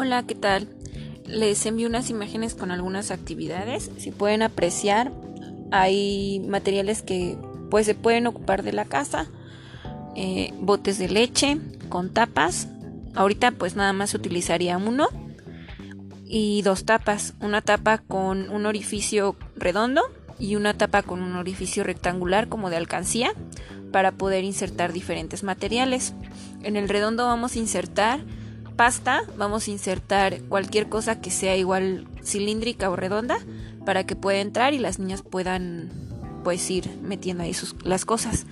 Hola, ¿qué tal? Les envío unas imágenes con algunas actividades. Si pueden apreciar, hay materiales que pues se pueden ocupar de la casa. Eh, botes de leche con tapas. Ahorita pues nada más utilizaría uno. Y dos tapas. Una tapa con un orificio redondo y una tapa con un orificio rectangular como de alcancía para poder insertar diferentes materiales. En el redondo vamos a insertar pasta, vamos a insertar cualquier cosa que sea igual cilíndrica o redonda para que pueda entrar y las niñas puedan pues ir metiendo ahí sus, las cosas.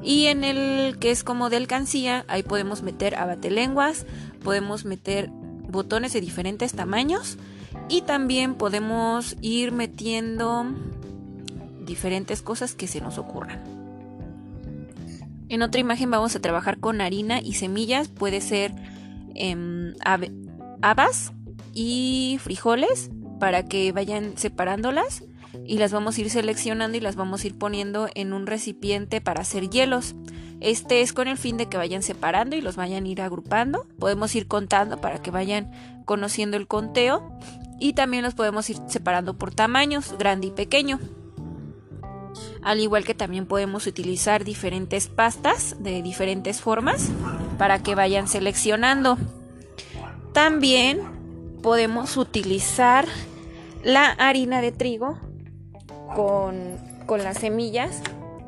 Y en el que es como de alcancía, ahí podemos meter abatelenguas, podemos meter botones de diferentes tamaños y también podemos ir metiendo diferentes cosas que se nos ocurran. En otra imagen vamos a trabajar con harina y semillas, puede ser eh, habas y frijoles para que vayan separándolas y las vamos a ir seleccionando y las vamos a ir poniendo en un recipiente para hacer hielos. Este es con el fin de que vayan separando y los vayan a ir agrupando. Podemos ir contando para que vayan conociendo el conteo y también los podemos ir separando por tamaños, grande y pequeño. Al igual que también podemos utilizar diferentes pastas de diferentes formas para que vayan seleccionando. También podemos utilizar la harina de trigo con, las semillas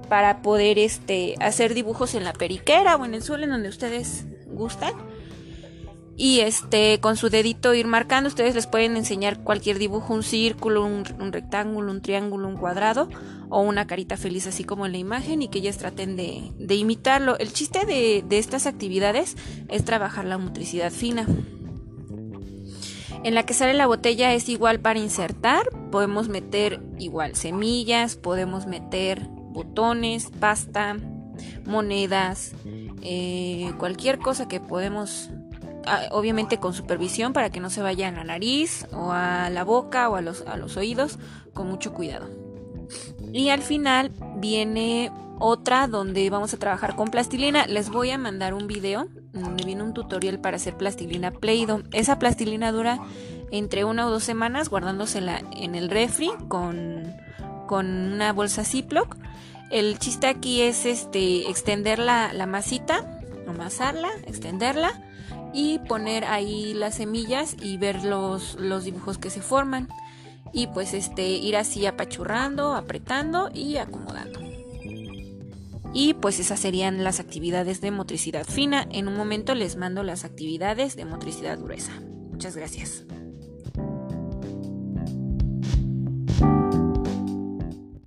para poder este, hacer dibujos en la periquera o en el suelo en donde ustedes gustan y este con su dedito ir marcando. Ustedes les pueden enseñar cualquier dibujo un círculo un, rectángulo un triángulo un cuadrado o una carita feliz así como en la imagen y que ellas traten de, de imitarlo. El chiste de, de estas actividades es trabajar la motricidad fina. En la que sale la botella es igual para insertar. Podemos meter igual semillas podemos meter botones pasta monedas eh, cualquier cosa que podemos obviamente con supervisión para que no se vaya a la nariz o a la boca o a los, a los oídos, con mucho cuidado. Y al final viene otra donde vamos a trabajar con plastilina. Les voy a mandar un video donde viene un tutorial para hacer plastilina Play-Doh. Esa plastilina dura entre una o dos semanas guardándosela en el refri con, con una bolsa Ziploc. El chiste aquí es este extender la, la masita, amasarla, extenderla y poner ahí las semillas y ver los, los dibujos que se forman y pues este ir así apachurrando, apretando y acomodando. Y pues esas serían las actividades de motricidad fina. En un momento les mando las actividades de motricidad gruesa. Muchas gracias.